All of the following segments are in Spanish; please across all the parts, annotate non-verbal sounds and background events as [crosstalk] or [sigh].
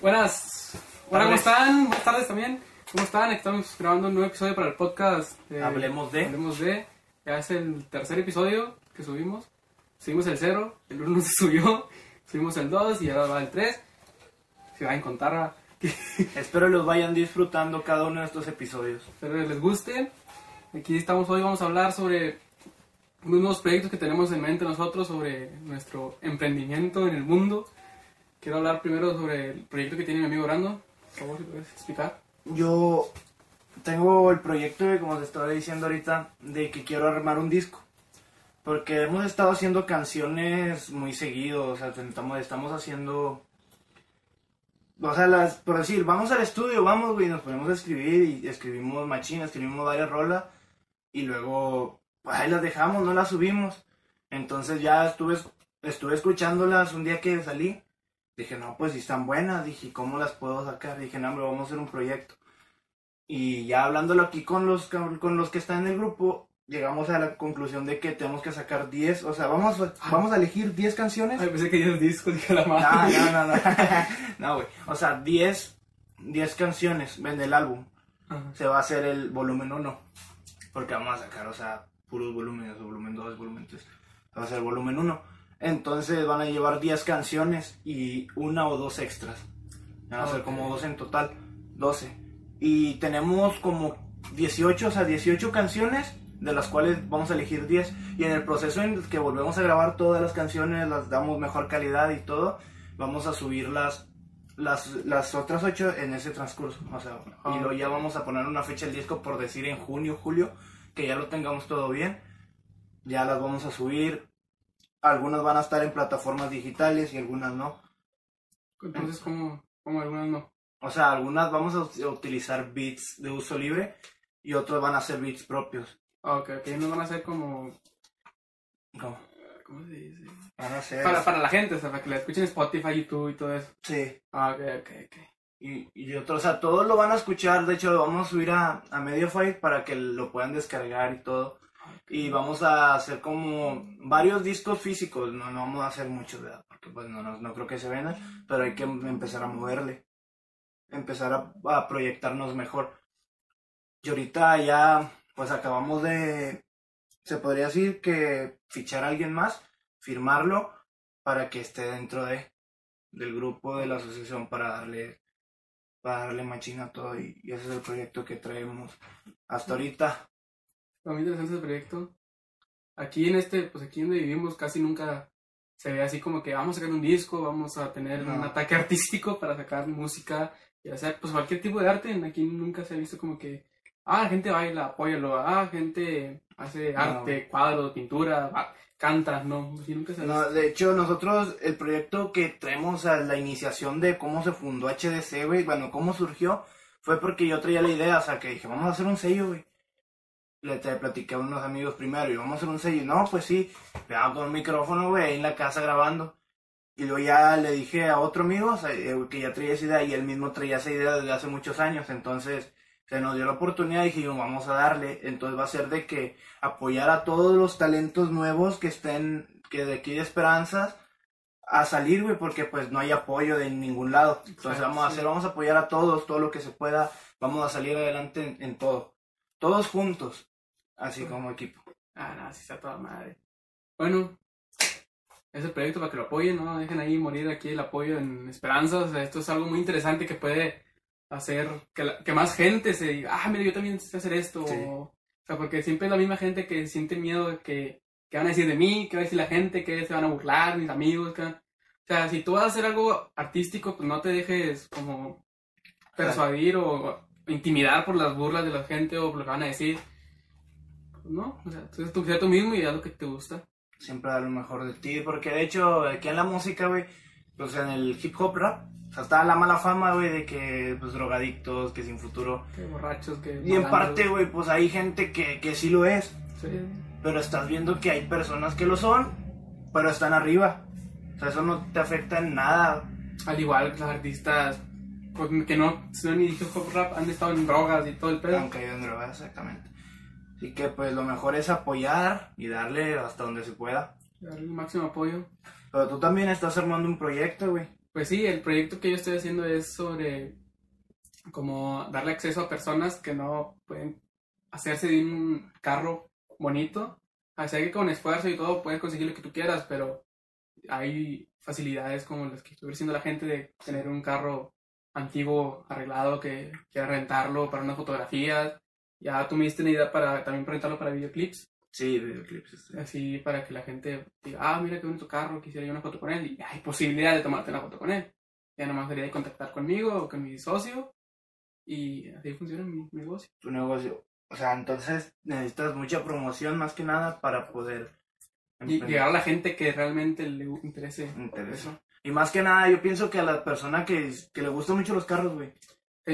Buenas. Hola, ¿cómo están? Buenas tardes también. ¿Cómo están? Estamos grabando un nuevo episodio para el podcast. Hablemos de. Hablemos de. Ya es el tercer episodio que subimos. Subimos el 0, el 1 [laughs] se subió, subimos el 2 y ahora va el 3. Se va a contar, [laughs] Espero los vayan disfrutando cada uno de estos episodios. espero que les guste. Aquí estamos hoy, vamos a hablar sobre unos nuevos proyectos que tenemos en mente nosotros sobre nuestro emprendimiento en el mundo. Quiero hablar primero sobre el proyecto que tiene mi amigo Brando. Por favor, si puedes explicar. Yo tengo el proyecto, de, como te estaba diciendo ahorita, de que quiero armar un disco. Porque hemos estado haciendo canciones muy seguido, o sea, estamos, estamos haciendo... O sea, las, por decir, vamos al estudio, vamos, güey, nos ponemos a escribir y escribimos machina, escribimos varias rolas y luego, pues ahí las dejamos, no las subimos. Entonces ya estuve, estuve escuchándolas un día que salí. Dije, no, pues si están buenas, dije, ¿cómo las puedo sacar? Dije, no, hombre, vamos a hacer un proyecto. Y ya hablándolo aquí con los, con los que están en el grupo, llegamos a la conclusión de que tenemos que sacar 10, o sea, vamos, a- vamos a elegir 10 canciones. Ay, pensé que ya el disco, dije la No, madre. no, no, no. No, [laughs] [laughs] güey. O sea, 10, 10 canciones en el álbum. Ajá. Se va a hacer el volumen 1. Porque vamos a sacar, o sea, puros volúmenes, volumen 2, volumen 3. Va a ser volumen 1. Entonces van a llevar 10 canciones y una o dos extras. Van a ser Ok. como 12 en total. 12. Y tenemos como 18, o sea, 18 canciones, de las cuales vamos a elegir 10. Y en el proceso en el que volvemos a grabar todas las canciones, las damos mejor calidad y todo, vamos a subir las, las, las otras 8 en ese transcurso. O sea, Ah. y luego ya vamos a poner una fecha del disco, por decir en junio, julio, que ya lo tengamos todo bien. Ya las vamos a subir. Algunas van a estar en plataformas digitales y algunas no. Entonces, ¿cómo, cómo algunas no? O sea, algunas vamos a ut- utilizar beats de uso libre y otros van a ser beats propios. Ah, ok, ok, no van a ser como... ¿Cómo? ¿Cómo se dice? Van a ser... Para, para la gente, o sea, para que la escuchen en Spotify, YouTube y todo eso. Sí. Ah, ok, ok, ok. Y, y otros, o sea, todos lo van a escuchar. De hecho, lo vamos a subir a, a Mediafire para que lo puedan descargar y todo. Y vamos a hacer como varios discos físicos. No, no vamos a hacer muchos, ¿verdad? Porque pues no, no, no creo que se vendan. Pero hay que empezar a moverle. Empezar a, proyectarnos mejor. Y ahorita ya, pues acabamos de, se podría decir que fichar a alguien más, firmarlo para que esté dentro de del grupo de la asociación para darle para darle machina a todo y, y ese es el proyecto que traemos hasta ahorita Muy interesante ese proyecto. Aquí en este, pues aquí donde vivimos casi nunca se ve así como que vamos a sacar un disco, vamos a tener No. un ataque [laughs] artístico para sacar música, y hacer pues cualquier tipo de arte. Aquí nunca se ha visto como que, ah, gente baila, apóyalo, ah, gente hace No. arte, cuadros, pintura, canta, no, aquí nunca se ha No, visto. de hecho nosotros el proyecto que traemos a la iniciación de cómo se fundó HDC güey bueno cómo surgió fue porque yo traía la idea o sea que dije vamos a hacer un sello güey le te platiqué a unos amigos primero y vamos a hacer un sello no pues sí pegado con un micrófono güey ahí en la casa grabando. Y luego ya le dije a otro amigo o sea, eh, que ya traía esa idea y él mismo traía esa idea desde hace muchos años entonces se nos dio la oportunidad y dijimos vamos a darle entonces va a ser de que apoyar a todos los talentos nuevos que estén que de aquí de esperanzas a salir güey porque pues no hay apoyo de ningún lado. Entonces vamos a hacer vamos a apoyar a todos todo lo que se pueda vamos a salir adelante en, en todo. Todos juntos así como equipo Ah, no, sí está toda madre. Bueno, es el proyecto para que lo apoyen, ¿no? Dejen ahí morir aquí el apoyo en. O sea, esto es algo muy interesante que puede hacer que, la- que más gente se diga, ah, mira, yo también sé hacer esto. Sí. O sea, porque siempre es la misma gente que siente miedo de que, que van a decir de mí, que va a decir la gente, que se van a burlar, mis amigos. Que... O sea, si tú vas a hacer algo artístico, pues no te dejes como persuadir o intimidar por las burlas de la gente o por lo que van a decir. No, o sea, entonces tú sé tú mismo y haz lo que te gusta. siempre dar lo mejor de ti porque de hecho aquí en la música güey pues en el hip hop rap o sea está la mala fama güey de que pues drogadictos que sin futuro Que borrachos, que. y en malandros. parte güey pues hay gente que, que sí lo es Sí. pero estás viendo que hay personas que lo son, pero están arriba. O sea, eso no te afecta en nada. Al igual que los artistas pues, que no son ni hip hop rap han estado en drogas y todo el pedo. Han caído en drogas, exactamente. Así que pues lo mejor es apoyar y darle hasta donde se pueda. Darle el máximo apoyo. Pero tú también estás armando un proyecto, güey. Pues sí, el proyecto que yo estoy haciendo es sobre como darle acceso a personas que no pueden hacerse de un carro bonito. Así que con esfuerzo y todo puedes conseguir lo que tú quieras, pero hay facilidades como las que estuve diciendo la gente de tener un carro antiguo arreglado que quiera rentarlo para unas fotografías. Ya tú me diste una idea para también rentarlo para videoclips. Sí, videoclips. este. Así para que la gente diga, ah, mira qué bonito carro, quisiera yo una foto con él. Y hay posibilidad de tomarte una foto con él. Ya nomás sería de contactar conmigo o con mi socio. Y así funciona mi, mi negocio. Tu negocio. O sea, entonces necesitas mucha promoción más que nada para poder Y llegar a la gente que realmente le interese Interesa. eso. Y más que nada, yo pienso que a la persona que, que le gustan mucho los carros, güey.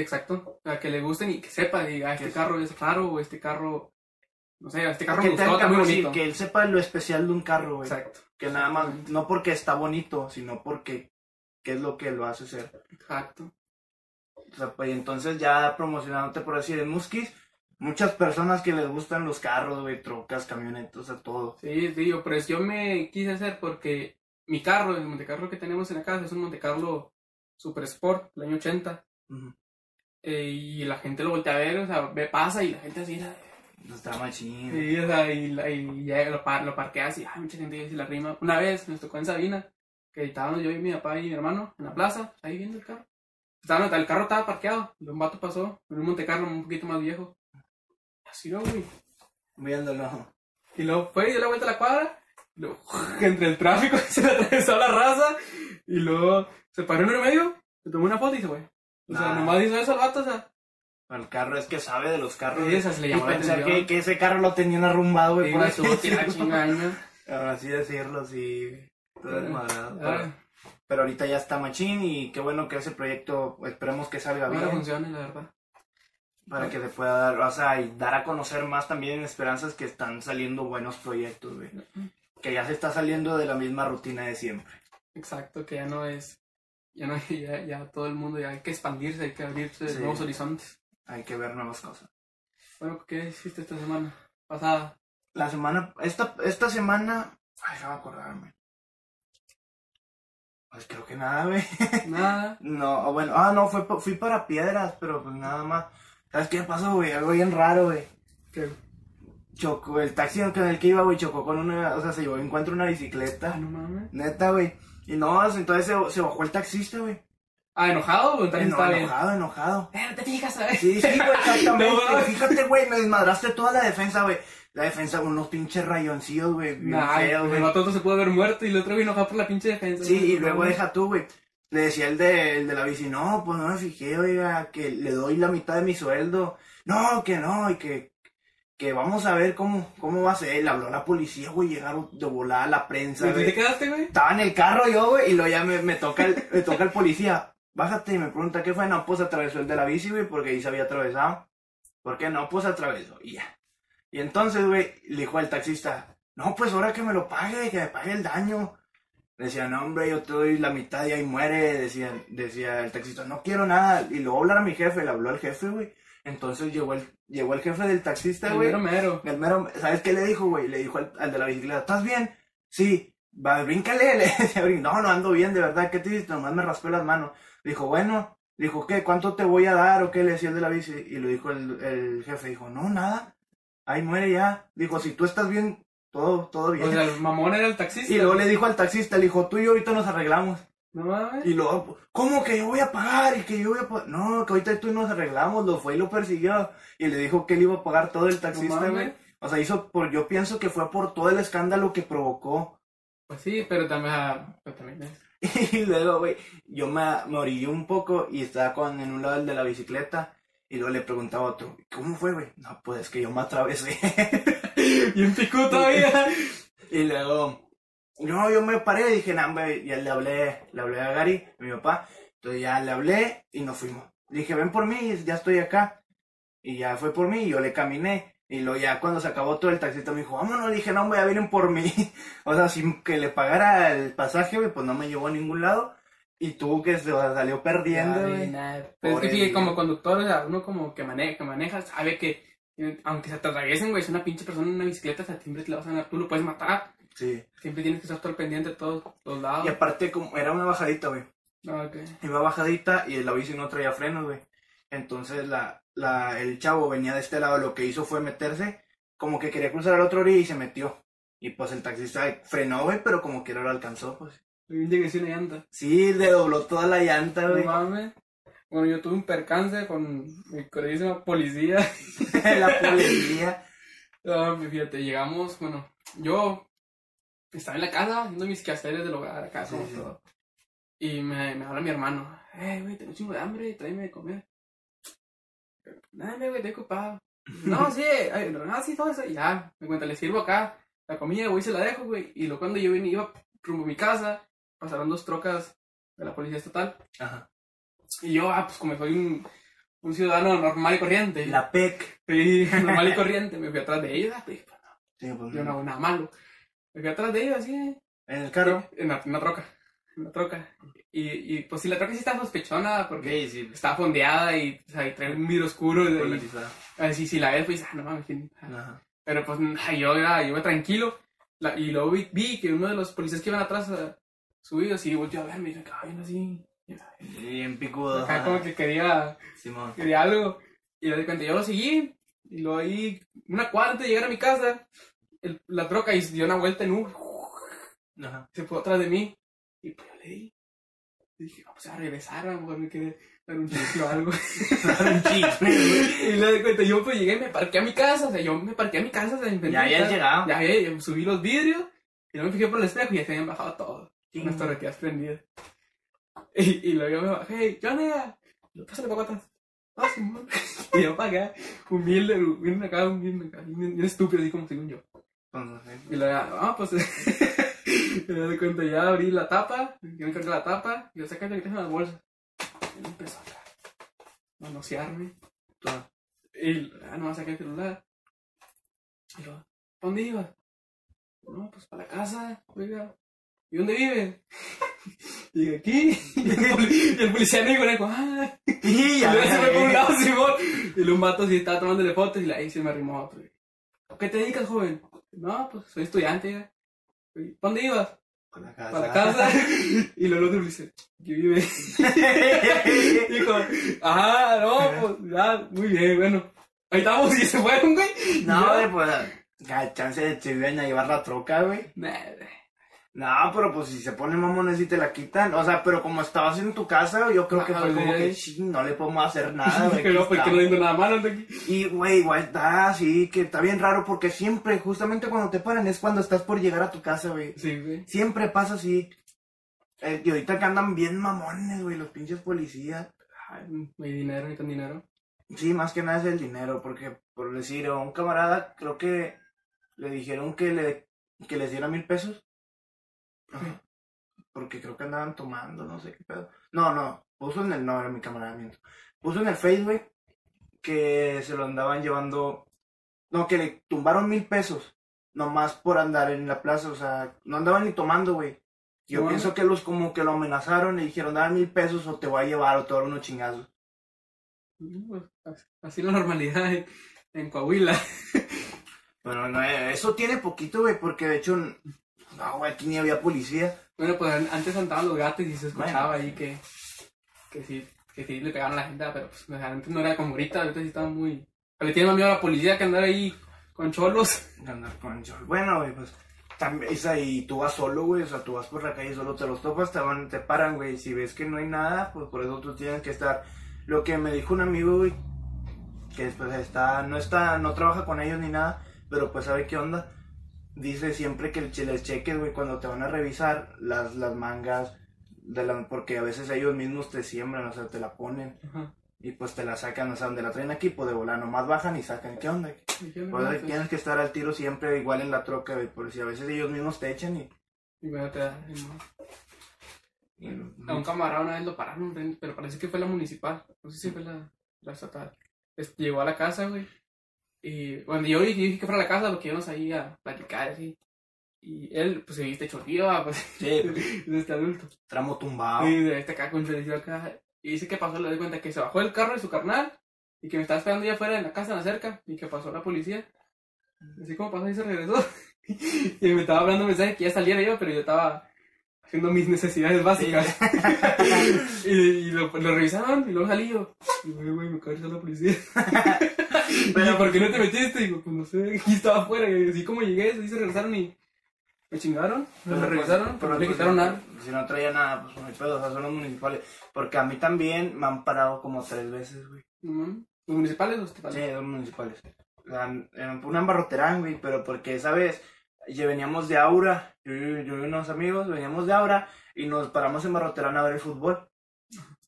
Exacto. O sea, que le gusten y que sepa, diga, "Ah, este carro es raro o este carro, no sé, este carro Que, me gustó, muy sí, bonito. que él sepa lo especial de un carro, güey. Exacto. Que nada más, no porque está bonito, sino porque qué es lo que lo hace ser. Exacto. O sea, pues entonces ya promocionándote por decir en Muskis, muchas personas que les gustan los carros, güey, trocas, camionetas, o sea, todo. Sí, digo, pero yo me quise hacer porque mi carro, el Montecarlo que tenemos en la casa, es un Montecarlo Super Sport, del año 80. Ujú. Eh, y la gente lo voltea a ver, o sea, ve, pasa y la gente así, la- Está machín. sí, o sea, y, la- y ya lo, par, lo parqueas y ay, mucha gente se la rima. Una vez nos tocó en Sabina, que estábamos yo y mi papá y mi hermano en la plaza, ahí viendo el carro. Estaban- el carro estaba parqueado, y un vato pasó, en un Montecarlo un poquito más viejo. Así no, güey. Viéndolo. Y luego fue y dio la vuelta a la cuadra. y luego, [laughs] entre el tráfico [laughs] se le atravesó la raza. Y luego se paró en el medio, se tomó una foto y se fue. O sea, nomás hizo eso el vato, o sea. El carro es que sabe de los carros. Sí, esa se le y llamó la pensar que, que ese carro lo tenían arrumbado, güey, Y por así [laughs] decirlo. así decirlo, sí. Todo desmadrado. Pero, Ah, pero ahorita ya está machín y qué bueno que ese proyecto, esperemos que salga Ahora bien. funciona, la verdad. Para que le pueda dar, o sea, y dar a conocer más también en esperanzas que están saliendo buenos proyectos, güey. Que ya se está saliendo de la misma rutina de siempre. Exacto, que ya no es. Ya no [laughs] ya, ya todo el mundo, ya hay que expandirse, hay que abrirse Sí. nuevos horizontes. Hay que ver nuevas cosas. Bueno, ¿qué hiciste esta semana? Pasada. La semana, esta, esta semana, ay, déjame acordarme. Pues creo que nada, güey. [laughs] Nada. No, bueno, ah, no, fue, fui para piedras, pero pues nada más. ¿Sabes qué pasó, güey? Algo bien raro, güey. ¿Qué? Chocó, el taxi con el que iba, güey, chocó con una, o sea, se llevó encuentro una Ah, bicicleta. no mames. Neta, güey. Y no, entonces se, se bajó el taxista, güey. Ah, enojado Eno- está bien. enojado, enojado. Eh, no te fijas, ¿sabes? Sí, sí, güey, [laughs] exactamente. No. Fíjate, güey, me desmadraste toda la defensa, güey. La defensa, unos pinches rayoncillos, güey, Nah, feos, el güey. vato se pudo haber muerto y el otro vino enojado por la pinche defensa. Sí, güey. y luego deja tú, güey. Le decía el de, el de la bici, no, pues no me fijé, oiga, que le doy la mitad de mi sueldo. No, que no, y que, que vamos a ver cómo, cómo va a ser. Le habló a la policía, güey, llegaron de volada a la prensa, ¿Y tú te quedaste, güey? Estaba en el carro yo, güey, y luego ya me, me toca el, me toca el policía. Bájate y me pregunta qué fue. No, pues atravesó el de la bici, güey, porque ahí se había atravesado. ¿Por qué no? Pues atravesó, y ya. Y entonces, güey, le dijo al taxista, no, pues ahora que me lo pague, que me pague el daño. Decía, no, hombre, yo te doy la mitad y ahí muere. Decía, decía el taxista, no quiero nada. Y luego hablar a mi jefe, le habló al jefe, güey. Entonces llegó el, llegó el jefe del taxista, El güey. mero mero. El mero, ¿sabes qué le dijo, güey? Le dijo al, al de la bicicleta, ¿estás bien? Sí, va, bríncale. [laughs] Le decía, "Brin- no, no ando bien, de verdad, ¿qué te hiciste? Nomás me raspé las manos. Le dijo, bueno, le dijo, ¿qué? ¿Cuánto te voy a dar? ¿O qué? Le decía el de la bici. Y le dijo el, el jefe, dijo, no, nada. Ahí muere ya. Dijo, si tú estás bien, todo, todo bien. O sea, el mamón era el taxista. y luego le dijo al taxista, le dijo, tú y yo ahorita nos arreglamos. No mames. Y luego, ¿cómo que yo voy a pagar? Y que yo voy a pagar. No, que ahorita tú y nos arreglamos. Lo fue y lo persiguió. Y le dijo que él iba a pagar todo el taxista. O sea, hizo por, yo pienso que fue por todo el escándalo que provocó. Pues sí, pero también, pero también es. [laughs] Y luego, güey, yo me, me orillé un poco y estaba con, en un lado el de la bicicleta. Y luego le preguntaba a otro, ¿cómo fue, güey? No, pues es que yo me atravesé. [laughs] Y un pico todavía. [laughs] y luego, no, yo me paré y dije, no, güey, ya le hablé, le hablé a Gary, mi papá. Entonces ya le hablé y nos fuimos. Le dije, ven por mí, ya estoy acá. Y ya fue por mí y yo le caminé. Y luego ya cuando se acabó todo el taxista me dijo, vámonos, le dije, no, güey, ya vienen por mí. [laughs] o sea, sin que le pagara el pasaje, pues no me llevó a ningún lado. Y tú que se salió perdiendo, güey. Pero es que como conductor, o sea, uno como que maneja, que maneja, sabe que eh, aunque se te atraviesen, güey, es una pinche persona en una bicicleta, o sea, siempre te la vas a ganar, tú lo puedes matar. Sí. Siempre tienes que estar todo pendiente de todos los lados. Y aparte, como era una bajadita, güey. Ah, ok. Iba bajadita y la bici no traía frenos, güey. Entonces la, la, el chavo venía de este lado, lo que hizo fue meterse, como que quería cruzar al otro orilla y se metió. Y pues el taxista frenó, güey, pero como que no lo alcanzó, pues. Llegué sin una llanta. Sí, le dobló toda la llanta, No güey. mames. Bueno, yo tuve un percance con mi queridísima policía. [laughs] la policía. [laughs] Pues fíjate, llegamos, bueno, yo estaba en la casa haciendo mis quehaceres del hogar, acá, Sí, sí. todo. Y me, me habla mi hermano, eh, güey, tengo un chingo de hambre, tráeme de comer. Dame, güey, estoy ocupado. [laughs] no, sí, ay, no, no, sí, todo eso. Y ya, me cuenta, le sirvo acá la comida, güey, se la dejo, güey. Y luego cuando yo venía, iba rumbo a mi casa, pasaron dos trocas de la policía estatal. Ajá. Y yo, ah, pues como soy un, un ciudadano normal y corriente. La PEC. Sí, [laughs] normal y [laughs] corriente, me fui atrás de ellos, ah, pues, Sí, pues, yo no hago nada malo. Me fui atrás de ellos, así, En el carro. en la, en la troca, en la troca. Y, y pues si la troca sí está sospechona porque Sí, sí. está fondeada y, o sea, y trae un vidrio oscuro. Y, así, si la ves, pues, ah, no mames. Pero pues yo, iba, yo iba tranquilo. La- y luego vi, vi que uno de los policías que iban atrás ah, subidos y volteó a verme y me acaba viendo así. Y en picudo. Acá como que quería, Simón. quería algo. Y de repente yo lo seguí. Y luego ahí, una de llegar a mi casa, el- la troca y dio una vuelta en un. Ajá. Se fue atrás de mí. Y pues yo le di. Y dije, vamos a regresar, a lo mejor me quedé dar un chicle o algo. [laughs] Un chisme, güey. [laughs] y le de cuenta, yo pues llegué y me parqué a mi casa. O sea, yo me parqué a mi casa. O sea, Ya habías llegado. Ya, ya, ya, subí los vidrios. Y no me fijé por el espejo y ya se habían bajado todos. Sí. Unas torretías prendidas. [laughs] Y, y luego yo me bajé, y, yo, pásale para atrás. Ah, Simón. Y yo para acá, humilde, humilde acá, humilde acá, bien estúpido, así como según yo. Y luego, ah, pues, y [laughs] me doy cuenta, ya abrí la tapa, yo me cargué la tapa, y yo saqué la que tengo en la bolsa. Y él empezó a manosearme. todo. Y ah, no, saqué el celular. Y yo, ¿a dónde ibas? No, pues para la casa, oiga. ¿Y dónde vive? Y [laughs] dije, aquí. [laughs] Y el, y el policía me dijo, ah. Y ya. luego se fue por un lado, Simón. Y luego un vato así estaba tomándole fotos y ahí se me arrimó otro. ¿A qué te dedicas, joven? No, pues soy estudiante. ya. "¿Y ¿Dónde ibas? Para la casa. Para la casa. [laughs] Y luego el otro le dice, ¿qué vive? [laughs] Dijo, ah, no, pues ya, muy bien, bueno. Ahí estamos y se fueron, güey. No, güey, pues. chance de te iban a llevar la troca, güey. Nah, No, pero pues si se ponen mamones y te la quitan. O sea, pero como estabas en tu casa, yo creo que fue como que "Ching, no le podemos hacer [laughs] nada, güey. Pero aquí porque no estamos". digo nada malo aquí. Y, güey, igual está así, que está bien raro porque siempre, justamente cuando te paran es cuando estás por llegar a tu casa, güey. Sí, güey. Siempre pasa así. Eh, y ahorita que andan bien mamones, güey, los pinches policías. Ay, no hay dinero, necesitan dinero. Sí, más que nada es el dinero, porque por decir a un camarada, creo que le dijeron que le que les diera mil pesos. Porque creo que andaban tomando, no sé qué pedo. No, no, puso en el, no, era mi camarada, miento. Puso en el Facebook que se lo andaban llevando, no, que le tumbaron mil pesos, nomás por andar en la plaza, o sea, no andaban ni tomando, güey. Yo Bueno. pienso que los como que lo amenazaron y dijeron, dame mil pesos o te voy a llevar o te voy a dar unos chingazos. Pues, así- la normalidad en, en Coahuila. Pero no, eh, eso tiene poquito, güey, porque de hecho, no, güey, aquí ni había policía. Bueno, pues an- antes andaban los gatos y se escuchaba Bueno. ahí que, que sí, que sí le pegaban a la gente, pero pues antes no era como ahorita, ahorita sí estaba muy... Le tiene más miedo a la policía que andar ahí con cholos. Andar con chor- Bueno, güey, pues, también, esa, y tú vas solo, güey, o sea, tú vas por la calle solo te los topas, te van, te paran, güey, si ves que no hay nada, pues por eso tú tienes que estar. Lo que me dijo un amigo, güey, que después está, no está, no trabaja con ellos ni nada, pero pues sabe qué onda. Dice siempre que les cheques, güey, cuando te van a revisar las, las mangas, de la, porque a veces ellos mismos te siembran, o sea, te la ponen. Ajá. Y pues te la sacan, o sea, donde la traen aquí, pues de volar, nomás bajan y sacan. ¿Qué onda? Pues no, tienes que estar al tiro siempre igual en la troca, güey, por si a veces ellos mismos te echan y... y bueno, te da- y- A un camarada una vez lo pararon, pero parece que fue la municipal. No sé si fue la, la estatal. Es- llegó a la casa, güey. Y bueno, yo dije, que fuera a la casa porque íbamos ahí a platicar así. Y él, pues se viste chorrillo, ah, pues, Sí, pues, es [laughs] este adulto. tramo tumbado. Y de este acá con acá. Y dice que pasó, le doy cuenta que se bajó del carro de su carnal y que me estaba esperando ya afuera en la casa, en la cerca, y que pasó la policía. Así como pasó y se regresó. [laughs] y me estaba hablando un mensaje que ya saliera yo, pero yo estaba haciendo mis necesidades básicas. [laughs] y y lo, lo revisaron y luego salí yo. Y güey, güey, me de la policía. [laughs] Pero, ¿por qué no te metiste? Y digo, pues no sé, [laughs] aquí estaba afuera. Y así como llegué, así se regresaron y me chingaron. Me Pero, regresaron, pero no le quitaron nada. Si no traía nada, pues no hay pedo, o sea, son los municipales. Porque a mí también me han parado como tres veces, güey. ¿Los municipales o los Sí, estatales? dos municipales. O sea, en- una en Barroterán, güey, pero porque, ¿sabes? Ya veníamos de Aura, yo, yo, yo y unos amigos veníamos de Aura y nos paramos en Barroterán a ver el fútbol.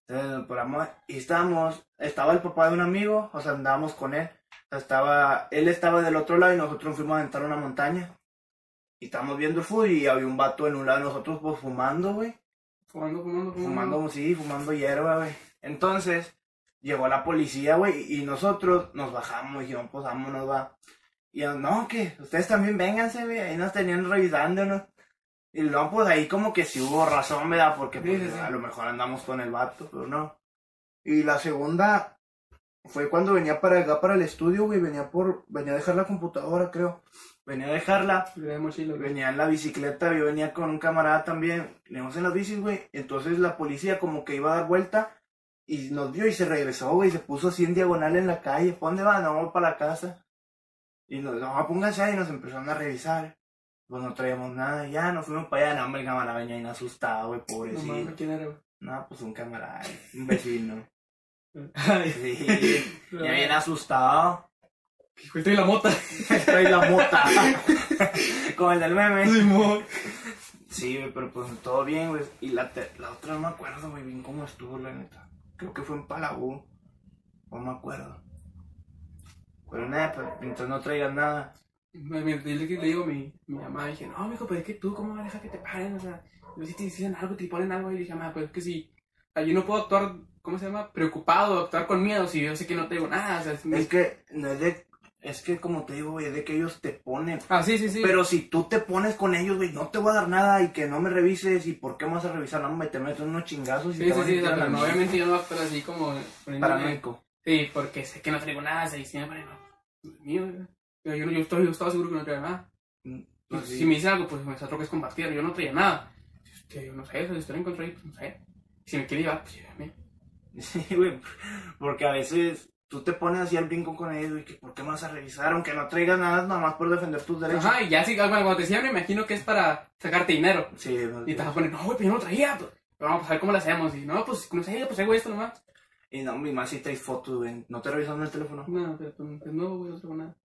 Entonces nos paramos y estábamos, estaba el papá de un amigo, o sea, andábamos con él. O sea, estaba, él estaba del otro lado y nosotros fuimos a entrar a una montaña. Y estábamos viendo el fútbol y había un vato en un lado de nosotros pues fumando, güey. Fumando, fumando, fumando. Fumando, sí, fumando hierba, güey. Entonces, llegó la policía, güey, y nosotros nos bajamos y dijimos, pues vámonos, va. Y yo, no, que ustedes también vénganse, güey, ahí nos tenían revisándonos. Y luego, pues ahí como que sí hubo razón, ¿verdad? Porque pues, sí, sí. a lo mejor andamos con el vato, pero no. Y la segunda fue cuando venía para acá, para el estudio, güey, venía por, venía a dejar la computadora, creo. Venía a dejarla. Mochila. Venía en la bicicleta, yo venía con un camarada también, veníamos en las bicis, güey. Entonces la policía como que iba a dar vuelta y nos vio y se regresó, güey. Se puso así en diagonal en la calle. ¿Pa' dónde van? No, para la casa. Y nos, no, pónganse ahí y nos empezaron a revisar. Pues no traíamos nada, ya nos fuimos para allá. No, hombre, el camarada venía asustado, güey, No pobrecito. mames, ¿quién era, güey? No, pues un camarada, un vecino. Sí, [laughs] ya bien asustado. hijo, estoy la mota. [laughs] Estoy la mota. [laughs] Como el del meme. Simón. Sí, güey, pero pues todo bien, güey. Y la, la otra no me acuerdo, güey, bien cómo estuvo, la neta. Creo que fue en Palabú. No me acuerdo. Pero nada, pues, mientras no traigas nada. Me, que le digo a mi, mi mamá, dije, no, mijo, pero es que tú, ¿cómo vas a dejar que te paren? O sea, si te dicen algo, te ponen algo, y dije, mamá, pues es que sea, yo no puedo actuar, ¿cómo se llama? Preocupado, actuar con miedo, si yo sé que no tengo nada, o sea, es- Es que, no es de. Es que, como te digo, güey, es de que ellos te ponen. Ah, sí, sí, sí. Pero si tú te pones con ellos, güey, no te voy a dar nada y que no me revises. ¿Y por qué me vas a revisar? No, me te meto unos chingazos y Sí, te sí, a sí, a no, obviamente yo no voy a actuar así como Paranoico. Sí, porque sé que no traigo nada, me ponen, no, es mío. Pero yo, no- yo, estoy, yo estaba seguro que no traía nada. Y Pues sí. Si me dicen algo, pues me otro que es compartir, yo no traía nada. Este, yo no sé, si estoy en contra ahí, pues no sé. Si me quiere llevar, pues llévame. Sí, güey, porque a veces tú te pones así al brinco con ellos, güey, que por qué me vas a revisar, aunque no traigas nada, nada más por defender tus derechos. Ajá, y ya sí, bueno, cuando te decían, me imagino que es para sacarte dinero. Sí, Y te vas a poner, no, güey, pero yo no traía. Pues, pero vamos a ver cómo lo hacemos. Y no, pues, no sé, pues hago esto nomás. y no, mi más si traes fotos, güey, no te revisan el teléfono. No, pero pues, pues, no, güey, no traigo nada.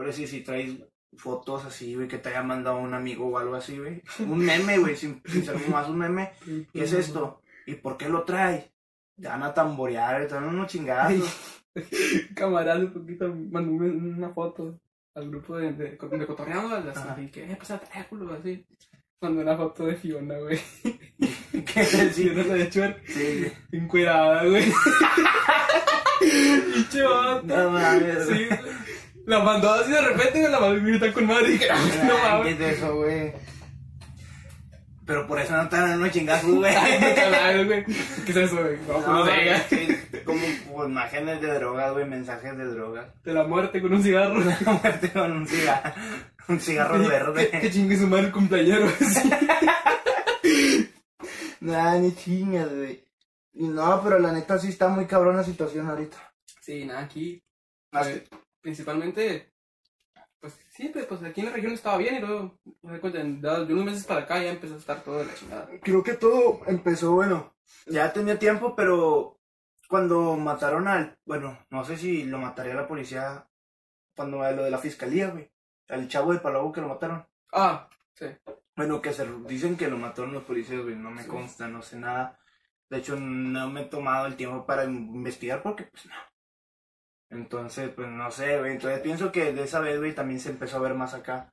Pero sí, si traes fotos así, güey, que te haya mandado un amigo o algo así, güey. Un meme, güey, sin, sin ser más un meme. [laughs] ¿Qué es esto? ¿Y por qué lo traes? Te van a tamborear, te dan unos chingazos. [laughs] Camarada, un poquito, mandó una foto al grupo de, de, de cotorreando, así, que, eh, pasa teléfono, así. Mandó una foto de Fiona, güey. [laughs] ¿Qué es el Fiona de chuer, Sí, encuerada, güey. y chaval. No mames. Sí, la mandó así de repente, la mandó y está con madre. Y dije, no, mames. ¿Qué es eso, güey? Pero por eso no te dan unos chingazos, güey. ¿Qué es eso, güey? No, pues, no sé, como pues, imágenes de drogas, güey, mensajes de drogas. De la muerte con un cigarro. Muerte con un cigarro, un cigarro Que, que verde. chingue su madre el cumpleañero. [laughs] Nah, ni chingas, güey. Y No, pero la neta sí está muy cabrón la situación ahorita. Sí, nada, aquí. Más principalmente. Pues siempre, pues aquí en la región estaba bien y luego, de unos meses para acá ya empezó a estar todo de la chingada. creo que todo empezó, bueno, ya tenía tiempo, pero cuando mataron al, bueno, no sé si lo mataría la policía, cuando lo de la fiscalía, güey, al chavo de Palau que lo mataron. Ah, sí. Bueno, que se dicen que lo mataron los policías, güey, no me Sí. consta, no sé nada. De hecho, no me he tomado el tiempo para investigar porque, pues, no. Entonces, pues, no sé, güey. Entonces, pienso que de esa vez, güey, también se empezó a ver más acá.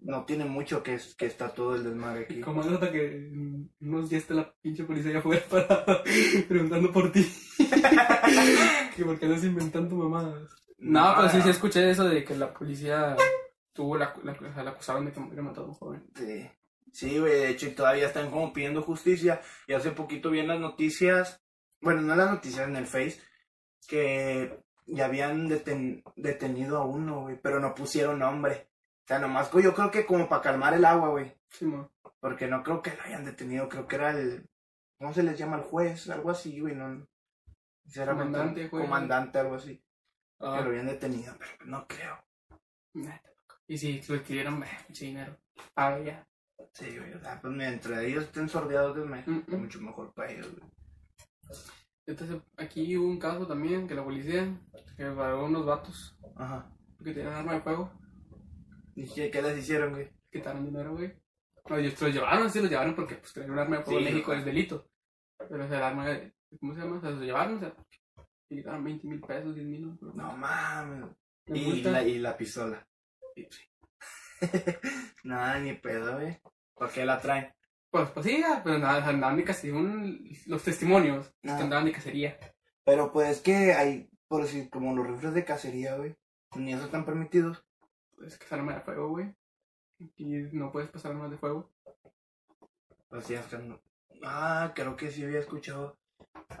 No tiene mucho que, es- que está todo el desmadre aquí. Como nota que unos días está la pinche policía allá afuera para [laughs] preguntando por ti. [laughs] que por qué andas inventando mamadas. No, pero sí, sí escuché eso de que la policía tuvo la, la, la acusaron de que hubiera matado a un joven. Sí, sí, güey, de hecho, y todavía están como pidiendo justicia. Y hace poquito vi en las noticias, bueno, no en las noticias, en el Face, que ya habían deten- detenido a uno, güey, pero no pusieron nombre. O sea, nomás yo creo que como para calmar el agua, güey. Sí. Porque no creo que lo hayan detenido, creo que era el. ¿Cómo se les llama? El juez, algo así, güey. No, Comandante, juez. Comandante, algo así. Ah, Que lo habían detenido, pero no creo. Y si lo escribieron, mucho dinero. Ah, ya. Sí, güey. O sea, pues mientras ellos estén sordeados, es me- Mm, mm. mucho mejor para ellos, güey. Entonces, aquí hubo un caso también que la policía que paró unos vatos Ajá. que tenían arma de fuego. ¿Y qué, qué les hicieron, güey? Quitaron dinero, güey. No, ellos se los llevaron, sí los llevaron porque pues tener un arma de fuego Sí, en México es delito. Pero el arma, de- ¿cómo se llama? O sea, se los llevaron, o sea, y quitaron 20 mil pesos, 10 mil. No mames. De Y la, y la pistola. Pues, sí. [laughs] Nada, ni pedo, güey. ¿Por qué la traen? Pues, pues sí, pero nada, andaban de cacería, los testimonios, es Ah. que andaban de cacería. Pero pues es que hay, por decir, como los rifles de cacería, güey. Ni eso están permitidos. Pues que es arma de fuego, güey. Y no puedes pasar armas de fuego. Pues sí, no. Ah, creo que sí había escuchado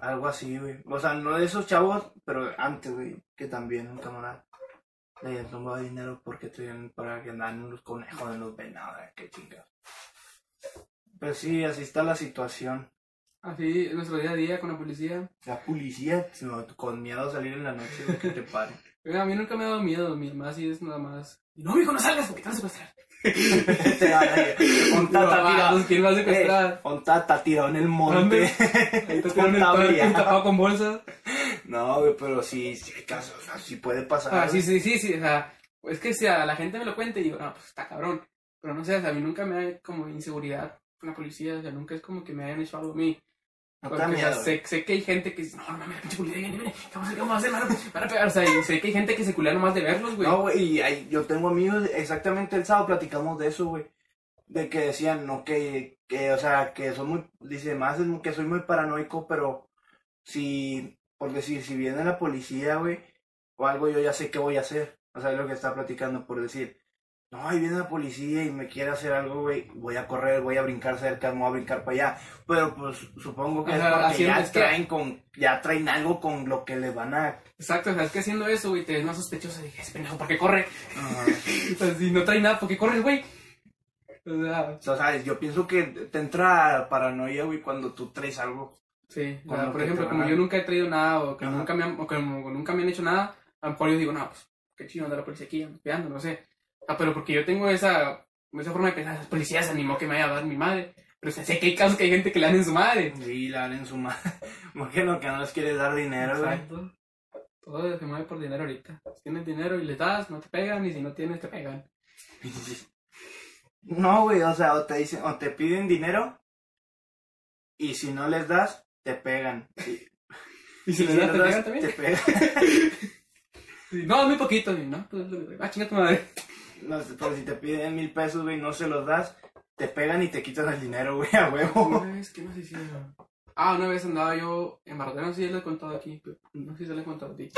algo así, güey. O sea, no de esos chavos, pero antes, güey. Que también un camarada le habían tomado dinero porque traían para que andaban en los conejos, en los venados, eh, qué chingados. Pues sí, así está la situación. Así es nuestro día a día con la policía. La policía, no, con miedo a salir en la noche, güey, que te paren. [laughs] A mí nunca me ha dado miedo, mi mamá sí es nada más. No, hijo, no salgas porque te van a secuestrar. [laughs] te van a ir. Un tata No, tirado. pues, ¿Quién va a secuestrar? Eh, tata tirado en el monte. [laughs] Ahí te tapado con bolsa. No, güey, pero sí, sí hay casos, o sea, sí puede pasar. Ah, sí, sí, sí, sí. O sea, es que si a la gente me lo cuente y digo, no, pues está cabrón. Pero no sé, o sea, a mí nunca me da como inseguridad con la policía. O sea, nunca es como que me hayan hecho algo a mí. No Porque, da o sea, miedo, sé, sé que hay gente que dice, no, no mames, pinche viene, ¿qué vamos a hacer? ¿Qué vamos a hacer? Van a pegar. O sea, y sé que hay gente que se culea nomás de verlos, güey. No, güey, y hay- yo tengo amigos, exactamente el sábado platicamos de eso, güey. De que decían, no, que, que, o sea, que son muy, dice, más es que soy muy paranoico, pero si, por decir, si viene la policía, güey, o algo, yo ya sé qué voy a hacer. O sea, es lo que está platicando, por decir, no, ahí viene la policía y me quiere hacer algo, güey, voy a correr, voy a brincar cerca, me voy a brincar para allá. Pero pues supongo que es Ajá, porque haciendo- ya es que- traen con, ya traen algo con lo que le van a... Exacto, o sea, es que haciendo eso, güey, te ves más sospechoso. Dije, ese pendejo, ¿por qué corre? [laughs] O sea, si no trae nada, ¿por qué corres, güey? O sea, O sea, ¿sabes? Yo pienso que te entra paranoia, güey, cuando tú traes algo. sí. o sea, por ejemplo, como yo nunca he traído nada o que, nunca me han, o que como nunca me han hecho nada, a lo mejor yo digo, no, pues, qué chido anda la policía aquí, espiando, no sé. Ah, pero porque yo tengo esa, esa forma de pensar, las policías animó que me vaya a dar mi madre. Pero o sea, sé que hay casos que hay gente que le dan en su madre. Y la dan en su mano. [laughs] Porque no, que no les quieres dar dinero, güey. Exacto. Todo se mueve por dinero ahorita. Si tienes dinero y le das, no te pegan, y si no tienes, te pegan. [laughs] No, güey, o sea, o te dicen, o te piden dinero. Y si no les das, te pegan. Y, [laughs] Y si y le das, te pegan también. te pegan. Sí, No, muy poquito. No, ah, chinga tu madre. No, pero si te piden mil pesos, güey, no se los das, te pegan y te quitan el dinero, güey, a huevo. Una vez, ¿qué más hicieron? Ah, una vez andaba yo en Barroterán, no sé si ya le he contado aquí, pero no sé si se le he contado a ti.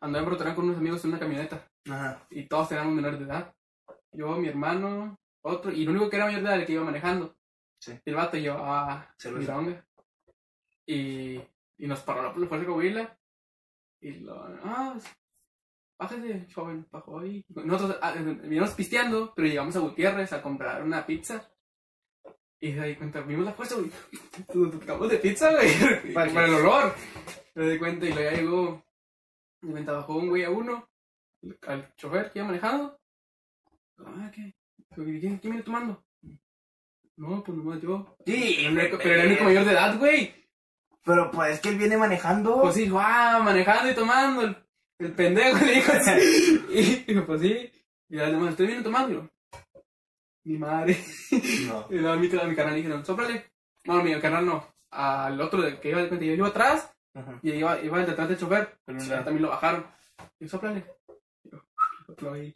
Andaba en Barroterán con unos amigos en una camioneta Ajá. y todos teníamos menores de edad. Yo, mi hermano, otro, y el único que era mayor de edad era el que iba manejando. Sí. Y el vato yo, ah, milonga. Y, y nos paró la policía de Coahuila. Y lo, ah, bájese, joven, bajó ahí. Nosotros ah, eh, vinimos pisteando, pero llegamos a Gutiérrez a comprar una pizza. Y se di cuenta, vimos la fuerza, güey. [laughs] Nos tocamos de pizza, güey. [laughs] Vale. Para el olor. Me di cuenta y luego ya llegó. De repente bajó un güey a uno. Al chofer que iba manejando. Ah, ¿qué? ¿Quién, quién viene tomando? No, pues nomás yo. Sí, Pero era el único- pero era el único mayor de edad, güey. Pero pues es que él viene manejando. Pues sí, ah, manejando y tomando. El, pendejo le dijo así. [laughs] Y dijo, pues sí. Y además, ¿usted viene tomando? Y yo, mi madre. No. [laughs] Y luego a mi, a mi carnal le dijeron, sóplale. No, mi carnal no. Al otro de que iba de cuenta, yo iba atrás Ajá. y iba, iba detrás del chofer. Pero Sí. también lo bajaron. Y sóplale. Y yo, sopló ahí.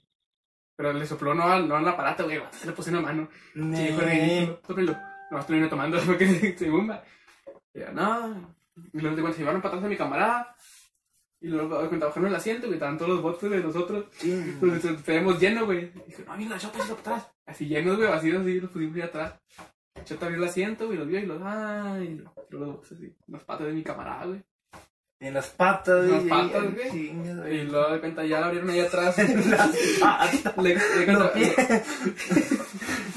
Pero le sopló no al, no al aparato, güey. Se le puse en la mano. Sí, fue. Sóplelo. No, estoy vino tomando [laughs] porque se bomba. Y yo, no. Y luego de cuenta se llevaron para atrás a mi camarada. Y luego de cuenta bajaron el asiento, güey. Estaban todos los botes de nosotros. Sí. Nos tenemos lleno, güey. Y dije, no, mira, Chota, para atrás. Así llenos, güey, vacíos, así, los pusimos ahí atrás. Chota abrió el asiento, güey, los vio y los, ay, y los, así, las patas de mi camarada, güey. En las patas, En las güey. patas, güey. Y güey. luego de cuenta ya la abrieron ahí atrás. [laughs] En le, le- pies.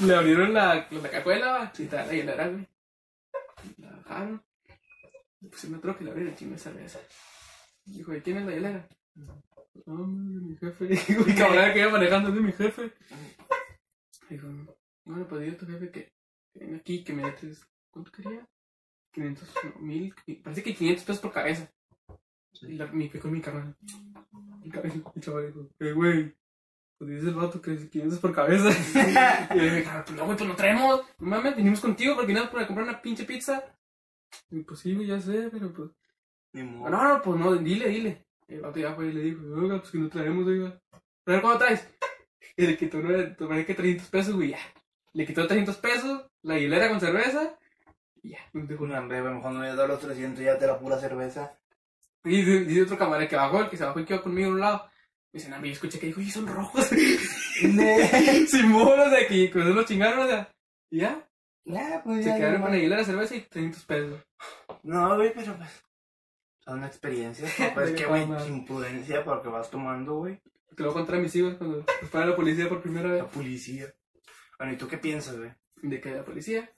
[laughs] le abrieron la, la cajuela, y tal, la hielera, güey. La bajaron. Pues me otro que le abrieron el chingo de cerveza. Dijo, ¿de quién es la hielera? No, de mi jefe. Dijo, mi camarada que iba manejando de mi jefe. Dijo, bueno, pues dile a tu jefe que, venga aquí, que me dé tres. ¿Cuánto quería? 500, no, mil, parece que 500 pesos por cabeza. Y la, mi, con mi carnal. Mi cabeza, el chaval dijo, eh, güey. Pues dice el vato que 500 por cabeza. [laughs] y yo dije, "Carnal, pues no, güey, pues no traemos. No mames, vinimos contigo porque vinimos para comprar una pinche pizza. Y pues sí, güey, ya sé, pero pues. Ni modo. No, no, pues no, dile, dile. El vato ya fue y le dijo, oiga, pues que no traemos, oiga. A ver, ¿cuándo traes? Y le quitó, no, tomé que 300 pesos, güey, ya. Le quitó 300 pesos, la hilera con cerveza. Y ya, nos dejó Un hambre, güey, mejor no le dado los 300 ya te la pura cerveza. Y dice, otro camarada que bajó, el que se bajó y quedó conmigo a un lado. Me dice, no, yo escuché que dijo, y son rojos. [laughs] [laughs] Simón, o sea, que con eso lo chingaron, o sea. Y ya, Ya, pues se ya. quedaron no, con la hilera de cerveza y 300 pesos. No, güey, pero pues. Son experiencias, [laughs] pues que, güey, prudencia porque vas tomando, güey. Que lo voy a contar a mis hijos cuando para la policía por primera vez. La policía. Bueno, ¿y tú qué piensas, güey? de que la policía.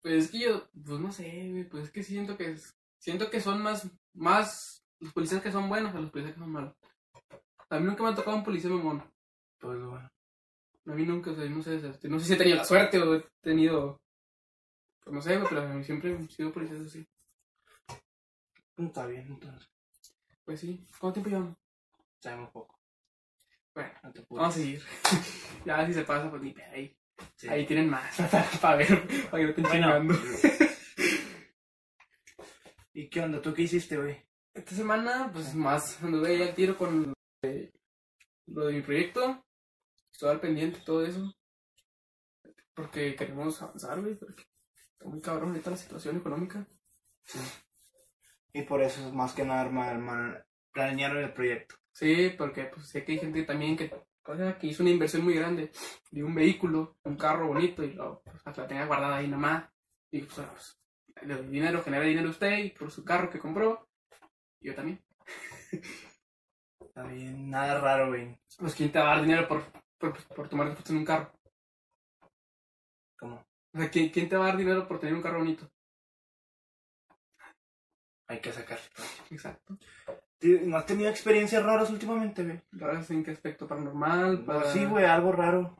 Pues es que yo, pues no sé, güey, pues es que siento que es, siento que son más, más los policías que son buenos a los policías que son malos. A mí nunca me ha tocado un policía mamón. Pues bueno. A mí nunca, o sea, no sé, este, no sé si he tenido la suerte o he tenido, pues no sé, güey, pero a mí siempre he sido policías así. Está bien, entonces. Pues sí, ¿cuánto tiempo llevamos? Sabemos poco. Bueno, No te vamos a seguir. [laughs] ya si se pasa, pues ni ahí, Sí. ahí tienen más [laughs] para ver, para que no estén Bueno. [laughs] ¿Y qué onda? ¿Tú qué hiciste, güey? Esta semana, pues más anduve ahí al tiro con eh, lo de mi proyecto. Estoy al pendiente todo eso. Porque queremos avanzar, güey. Porque está muy cabrón ahorita la situación económica. Y por eso es más que nada armar, armar, planearon el proyecto. Sí, porque pues sé que hay gente también que, o sea, que hizo una inversión muy grande de un vehículo, un carro bonito y lo, pues, la tenga guardada ahí nada más. Y pues, pues, el dinero genera dinero usted y por su carro que compró. y Yo también. [laughs] Está bien, nada raro, güey. Pues, ¿quién te va a dar dinero por, por, por tomar fotos en un carro? ¿Cómo? O sea, ¿quién, quién te va a dar dinero por tener un carro bonito? Hay que sacar. [laughs] Exacto. ¿No has tenido experiencias raras últimamente, güey? ¿Raras en qué aspecto? ¿Paranormal? Para... Sí, güey, algo raro.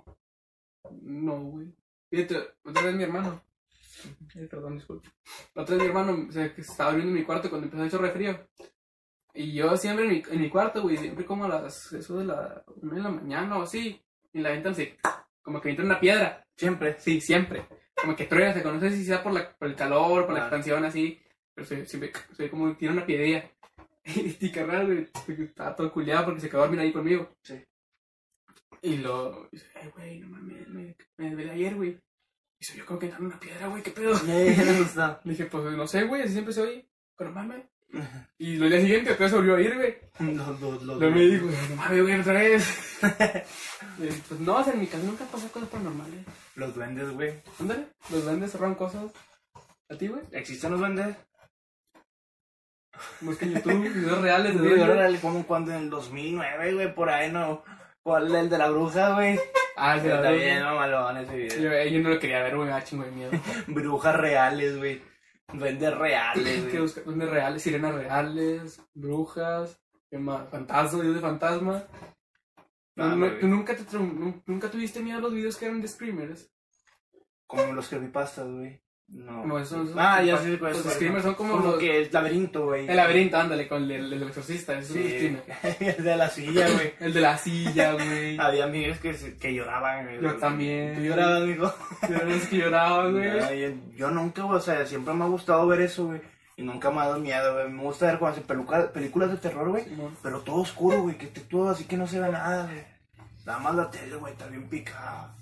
No, güey. Fíjate, otra vez mi hermano. Perdón, disculpe. Otra vez mi hermano, o sea, que estaba abriendo mi cuarto cuando empezó a echar frío. Y yo siempre en mi, en mi cuarto, güey, siempre como a las, eso de la una de la mañana o así, y la ventana así, como que entra una piedra. Siempre. Sí, siempre. Como que truena, se conoce si sea por, la, por el calor, por la expansión, así. Pero se, siempre, se como tiene una piedrilla. [laughs] Y carnal, güey, estaba todo culiado porque se quedó a dormir ahí conmigo. Sí. Y lo dice, ay, güey, no mames, me, me desvelé ayer, güey. Y se yo como que entrando una piedra, güey, ¿qué pedo? No. [laughs] Le dije, pues no sé, güey, así siempre se oye. Pero mames. Y lo día siguiente, se volvió a ir, güey. Los, los, los. Luego me dijo, no [laughs] mames, güey, otra vez. Pues no, en mi casa nunca pasan cosas paranormales. Los duendes, güey. Ándale, los duendes cerran cosas. ¿A ti, güey? ¿Existen los duendes? Busca en YouTube [laughs] videos reales de Güey, duendes. órale, como cuando en el 2009, güey, por ahí no. ¿Cuál? El de la bruja, güey. Ah, sí, Está bien, no, malón ese video. Yo, yo no lo quería ver, güey, chingo de miedo. [laughs] Brujas reales, güey. Duendes reales, güey. duendes reales, sirenas reales, brujas, ¿qué más? fantasmas, dios de fantasma. No, no, güey. ¿Tú nunca, te, nunca tuviste miedo a los videos que eran de screamers? Como los creepypastas, güey. No. No, esos Ah, ya sé cuál Los screamers son como, Como los- que el laberinto, güey. el laberinto, ándale, con el, el exorcista, ese es un Sí. [laughs] el de la silla, güey. [laughs] El de la silla, güey. [laughs] Había amigas que, que lloraban, güey. Yo también. ¿Tú llorabas, mijo? Yo que lloraba, güey. No, yo, nunca, güey, o sea, siempre me ha gustado ver eso, güey. Y nunca me ha dado miedo, güey. Me gusta ver cuando hacen peluca- películas de terror, güey. Pero todo oscuro, güey, que esté todo así que no se ve nada, güey. Nada más la tele, güey, está bien picada.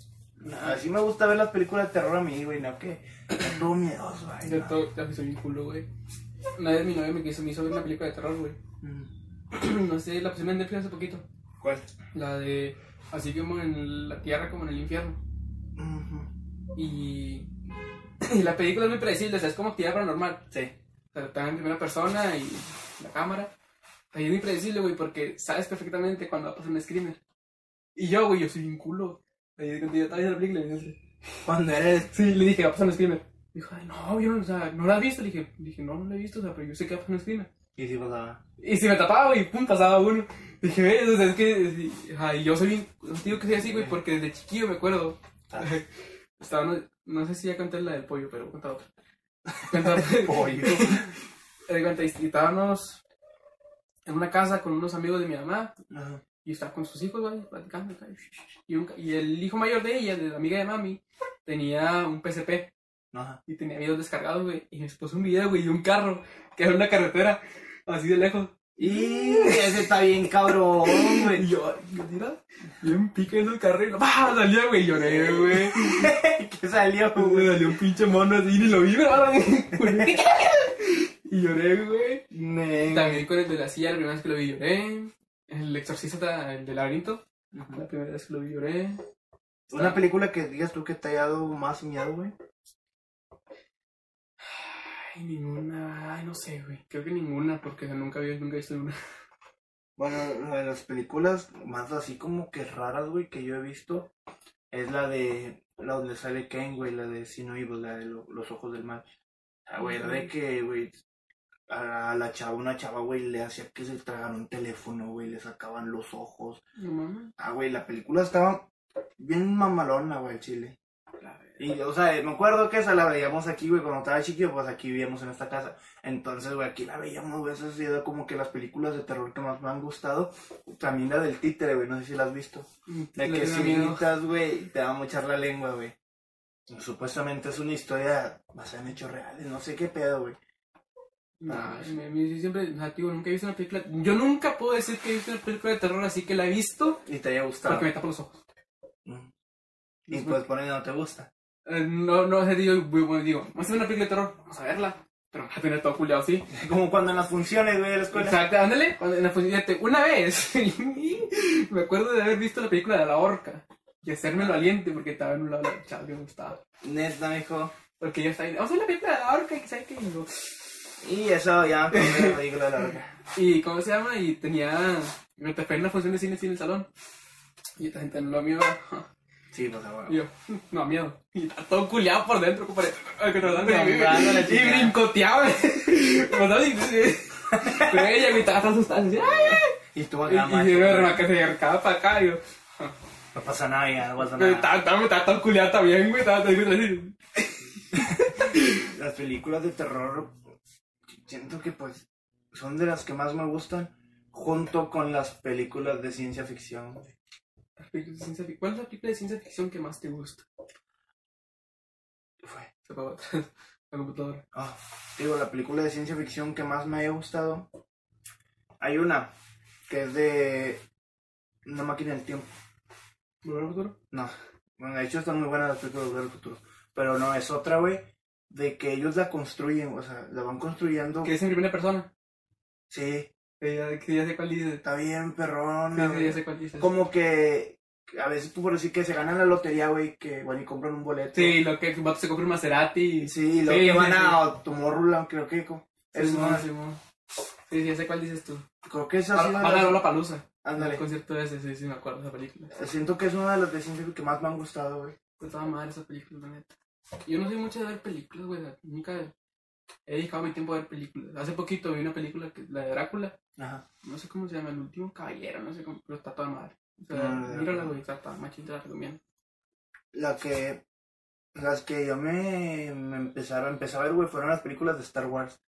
Así me gusta ver las películas de terror a mí, güey, no que está todo miedoso, güey. Yo todo, ya soy un culo, güey. Una vez mi novia me quiso, me hizo ver una película de terror, güey. Mm. [clears throat] no sé, la pusieron en Netflix hace poquito. ¿Cuál? La de así como en la tierra como en el infierno. Y, [clears throat] y la película es muy predecible, o sea, es como actividad paranormal. Sí. O sea, está en primera persona y la cámara. Ahí es muy predecible, güey, porque sabes perfectamente cuando va a pasar un screamer. Y yo, güey, yo soy un culo. Ahí cuando yo estaba viendo la película, dije, Cuando eres. sí, le dije, va a pasar un screamer. Dijo, ay, no, yo no, o sea, no la has visto. Le dije, dije, no, no la he visto, o sea, pero yo sé que va a pasar un screamer. Y sí pasaba. Y si me tapaba, güey, pum, pasaba uno. Dije, ves, o sea, es que, ay, yo soy bien, digo que soy así, güey, porque desde chiquillo me acuerdo. Ah. [laughs] Estaba, no, no sé si ya conté la del pollo, pero [laughs] cuenta otra. [laughs] Cuenta otra. Pollo. Y estábamos en una casa con unos amigos de mi mamá Ajá. Y estaba con sus hijos, güey, platicando. Y, un y el hijo mayor de ella, de la amiga de mami, tenía un PSP Ajá. y tenía videos descargados, güey. Y me puso un video, güey, de un carro que era una carretera, así de lejos. Y ese está bien cabrón, Y güey. yo, mira, bien pica en el carro y ¡pah! salía, güey, y lloré, güey. [laughs] ¿Qué salió, Me güey? salió un pinche mono así, ni lo vi, ¿verdad? [laughs] Y lloré, güey. También con el de la silla, la primera vez que lo vi lloré. El exorcista, el del laberinto, la primera vez que lo vi lloré. Una película que digas tú que te haya dado más miedo, güey. Ay, ninguna, ay, no sé, güey. Creo que ninguna, porque nunca vi, nunca he visto una. Bueno, la de las películas más así como que raras, güey, que yo he visto es la de la donde sale Ken, güey, la de Sino Evil, la de lo- los ojos del mal. Ah, güey, de que, güey, a la chava, una chava, güey, le hacía que se tragaran un teléfono, güey, le sacaban los ojos. No mames. Ah, güey, la película estaba bien mamalona, güey, chile. Y, o sea, me acuerdo que esa la veíamos aquí, güey, cuando estaba chiquillo, pues aquí vivíamos en esta casa. Entonces, güey, aquí la veíamos, güey, esa ha sido como que las películas de terror que más me han gustado. También la del títere, güey, no sé si la has visto. De Le que si gritas, güey, te va a mochar la lengua, güey. Supuestamente es una historia basada en hechos reales, no sé qué pedo, güey. Nah, me, me- siempre, o sea, tío, nunca he visto una película. Yo nunca puedo decir que he visto una película de terror así que la he visto Y te haya gustado. porque me tapo los ojos. Mm. Y pues por ahí no te gusta. Eh, no, no, o sea, digo, bueno, digo, vamos a ver una película de terror, vamos a verla. Pero va a tener todo culiado así. [laughs] Como cuando en las funciones, güey, de la escuela. Exacto, ándale. Cuando, en la función- fíjate, una vez [laughs] me acuerdo de haber visto la película de la horca y hacerme el valiente porque estaba en un lado del chavo que me gustaba. Neta, mijo. Porque yo estaba ahí, vamos a ver la película de la horca y que sabe qué. Y, eso ya me de [laughs] la película de la verga. y ¿cómo se llama? Y tenía. Me topé en una función de cine así en el salón. Y esta gente no lo miedo. Sí, pues bueno. Y yo, no, miedo. Y está todo culiado por dentro, compadre. Que tratando la Y brincoteaba. Pero ella me estaba asustada. Y tú Y, acá, y yo me remacé, se acercaba para acá. Y yo, No pasa nada, ya, no pasa nada. estaba, estaba, todo culiado también, güey. Estaba todo así. Las películas de terror, siento que pues son de las que más me gustan, junto con las películas de ciencia ficción. ¿Cuál es la película de ciencia ficción que más te gusta? ¿Qué fue? Se apagó [laughs] la computadora. Ah, digo, la película de ciencia ficción que más me haya gustado. Hay una que es de una máquina del tiempo. ¿Volver al futuro? No, bueno, de hecho están muy buenas las películas de Volver al futuro. Pero no, es otra, güey, de que ellos la construyen, o sea, la van construyendo. Que es en primera persona. Sí, Que ya, que ya sé cuál dice. está bien, Sí, perrón. sí, ya sé cuál dice. Como que a veces tú por decir que se ganan la lotería, güey, que van y compran un boleto. Sí, lo que el vato se compra un Maserati. Sí, lo Sí, que sí, van sí. a Tomorrowland, creo que. Es una- Simón. Sí, sí, ya sé cuál dices tú. creo que esa ha sido Van a la palusa. El Ándale. concierto ese, sí, sí, me acuerdo de esa película. Siento que es una de las de que más me han gustado, güey. Estaba madre esa película, la neta. Yo no soy mucho de ver películas, güey. Nunca he dedicado mi tiempo a ver películas. Hace poquito vi una película, que, la de Drácula. Ajá. No sé cómo se llama, El último caballero, no sé cómo, pero está toda madre. O sea, No, no, mírala, güey, está toda machita, la recomiendo. La que. Las que yo me, me empezaron, empecé a ver, güey, fueron las películas de Star Wars.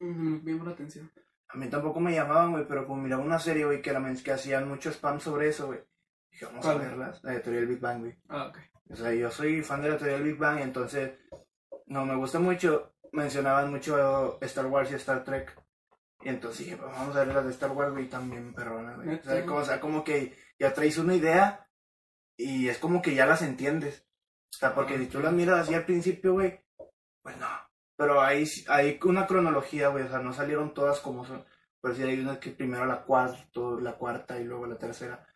Mm, Me llamó la atención. A mí tampoco me llamaban, güey, pero como miraba una serie, güey, que, la, que hacían mucho spam sobre eso, güey. Dije, vamos a verlas. La de teoría del Big Bang, güey. Ah, ok. O sea, yo soy fan de la teoría del Big Bang, entonces no me gusta mucho. Mencionaban mucho Star Wars y Star Trek. Y entonces dije, pues vamos a ver las de Star Wars, güey, también perrona, güey. O sea, como, o sea, como que ya traes una idea y es como que ya las entiendes. O sea, porque si tú las miras así al principio, güey, pues no. Pero hay, hay una cronología, güey, o sea, no salieron todas como son. Pero sí hay una que primero la cuarta, la cuarta y luego la tercera.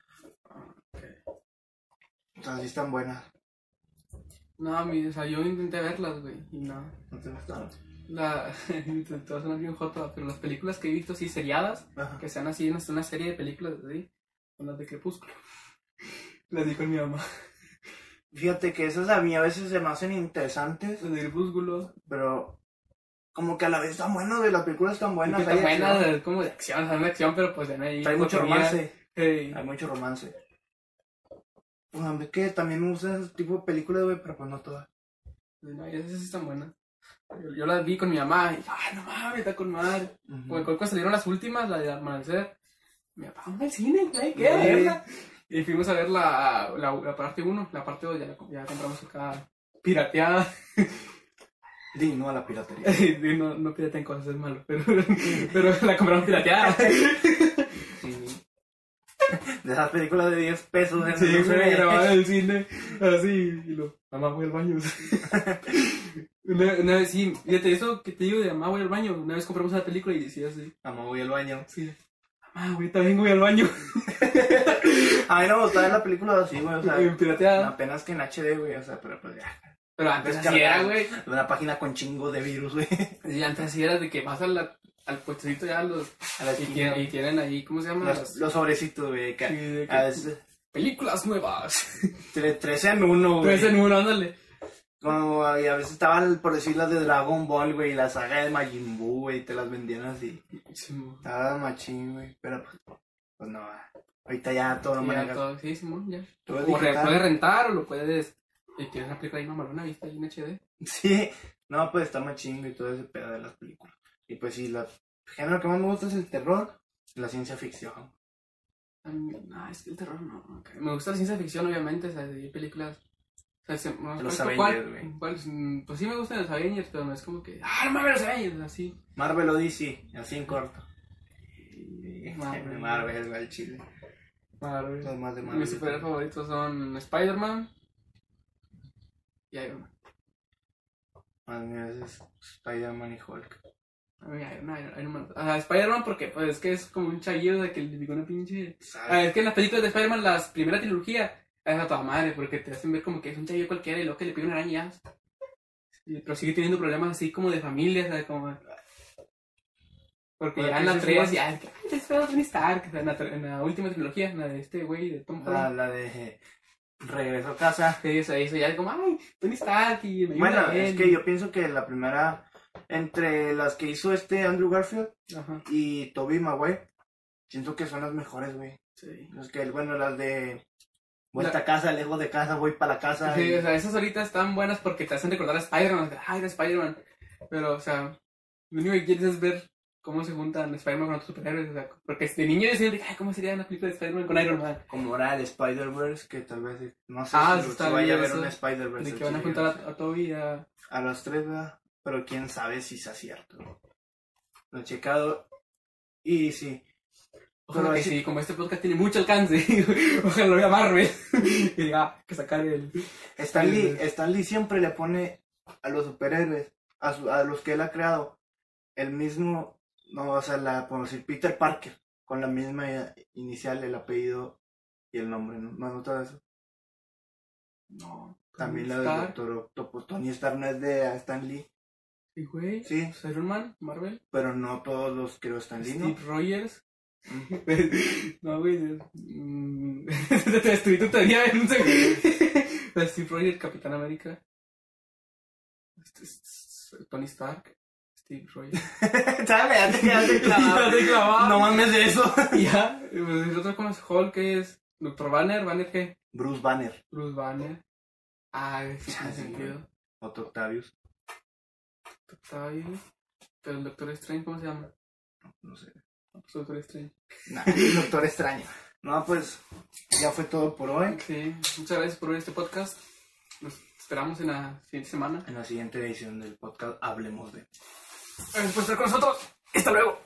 O sea, sí están buenas. No, mi, o sea, yo intenté verlas, güey, y no. ¿No te gustaron? la, te te va a sonar bien joto, pero las películas que he visto así seriadas, Ajá. que sean así, una, una serie de películas así, son las de Crepúsculo. Las di con mi mamá. Fíjate que esas a mí a veces se me hacen interesantes, Las de Crepúsculo. pero como que a la vez están buenas, güey. Las películas están buenas. Hay buenas, como de acción, son de acción, pero pues ahí. Trae mucho romance. Hay mucho romance. Pues a mí que también me gustan ese tipo de películas, güey, pero pues no todas. No, esas sí están buenas. Yo, yo las vi con mi mamá y, ay, no mames, está con madre. Ujú. Porque cuando salieron las últimas, la de Amanecer, mi papá, vamos al cine, ¿qué? ¿Qué? Verla. Y fuimos a ver la, la, la parte 1, la parte 2 ya, la- ya compramos acá pirateada. [laughs] Di no a la piratería. [laughs] Y no, no pirateen cosas, es malo, pero, [laughs] pero la compramos pirateada. [laughs] De esas películas de 10 pesos. en Sí, güey, grabada en el [laughs] cine, así, y lo, mamá, voy al baño. [laughs] una, una vez, sí, fíjate, eso que te digo de mamá, voy al baño, una vez compramos una película y decía así, Mamá, voy al baño. sí, mamá, ahorita vengo, voy al baño, A mí no me gustaba ver la película así, güey, o sea, en pirateada, apenas que en HD, güey, o sea, pero pues ya. pero antes así era, güey, Una página con chingo de virus, güey. Sí, antes así era de que vas a la, al puestecito ya los, A la y, tienen, y tienen ahí, ¿cómo se llama? Los, Las- los sobrecitos, güey. Sí, de que- A veces, películas nuevas, [laughs] tre- tres en uno, güey. tres en uno, ándale, Como, y a veces estaban, por decir, las de Dragon Ball, güey, y la saga de Majin Buu, güey, te las vendían así. Sí, Estaba machín, güey, pero pues, no, ahorita ya todo lo ya manejas. todo, sí, Simón, ya. O digital. puedes rentar o lo puedes. Y tienes una película ahí mamalona, ¿viste? Ahí en HD. Sí, no, pues está machín, y todo ese pedo de las películas. Y pues sí, la- el género que más me gusta es el terror y la ciencia ficción. No, es que el terror no. ok. Me gusta la ciencia ficción, obviamente, o sea, hay películas. O sea, se- no, Los ¿cuál- Avengers, cuál- güey. cuál es? Mm, Pues sí me gustan los Avengers, pero no es como que. ¡Ah, no mames, los Avengers! Así. Marvel o DC, así en corto. [laughs] Marvel. Marvel, güey, el chile. Marvel. Los más de Marvel. Mis superhéroes favoritos son Spider-Man y Iron Man. Más bien es Spider-Man y Hulk. Mí Iron Man, Spider-Man porque pues es que es como un chaguillo de que le digo una pinche... Ah, es que en las películas de Spider-Man, las primera trilogía, es a toda madre, porque te hacen ver como que es un chavillo cualquiera y luego que le pide una araña y pero sigue teniendo problemas así como de familia, ¿sabes? Como... Porque Pero ya en la ese es 3 más- ya es que, ay, es pedo Tony Stark, en la, en la última trilogía, en la de este güey de Tom La, Holland. la de Regreso a casa. Eso, eso ya es como, ay, Tony Stark y me Bueno, es que yo pienso que la primera, entre las que hizo este Andrew Garfield Ajá, y Tobey Maguire, siento que son las mejores, güey. sí. Es que, bueno, las de vuelta a casa, lejos de casa, voy para la casa. Sí, y- o sea, esas ahorita están buenas porque te hacen recordar a Spider-Man. Ay, de Spider-Man. Pero, o sea, lo único que quieres es ver cómo se juntan Spider-Man con otros superhéroes. O sea, porque de niño yo siempre, ay, ¿cómo sería una película de Spider-Man con Iron Man? Como era el Spider-Verse, que tal vez, no sé Ah, si, si vaya a eso, un Spider-Verse. De que van a juntar a, a Toby y a... a los tres, ¿verdad? Pero quién sabe si sea cierto. Lo he checado y sí. Ojalá que sí- sí, como este podcast tiene mucho alcance, [laughs] ojalá lo vea Marvel. [laughs] y diga, ah, que sacar el... Stan Lee. Stan Lee siempre le pone a los superhéroes, a, su- a los que él ha creado, el mismo, no, o sea, la, por decir, Peter Parker, con la misma inicial, el apellido y el nombre, ¿no? ¿No has notado eso? No. También la del. Doctor Octopus, Tony Stark no es de Stan Lee, Sí, güey. Sí. Pues Iron Man, Marvel. pero no todos los creó Stan Lee, ¿no? Steve Rogers. Mm. [laughs] no, güey. mm, [laughs] Te destruí tu teoría en un segundo. Steve Rogers, Capitán América. Este es- Tony Stark. Steve Rogers. ¿Sabes? [laughs] Ya te clavado. No mames de eso. Ya. pues, El otro es Hulk, es Doctor Banner. ¿Banner qué? Bruce Banner, Bruce Banner. Ah, sí, sentido. Otto Octavius, Está ahí. Pero el Doctor Strange, ¿cómo se llama? no sé. No, pues Doctor Strange. Nah, el Doctor Extraño. No, pues ya fue todo por hoy. Sí, muchas gracias por ver este podcast. Nos esperamos en la siguiente semana. En la siguiente edición del podcast hablemos de... Gracias por estar con nosotros. Hasta luego.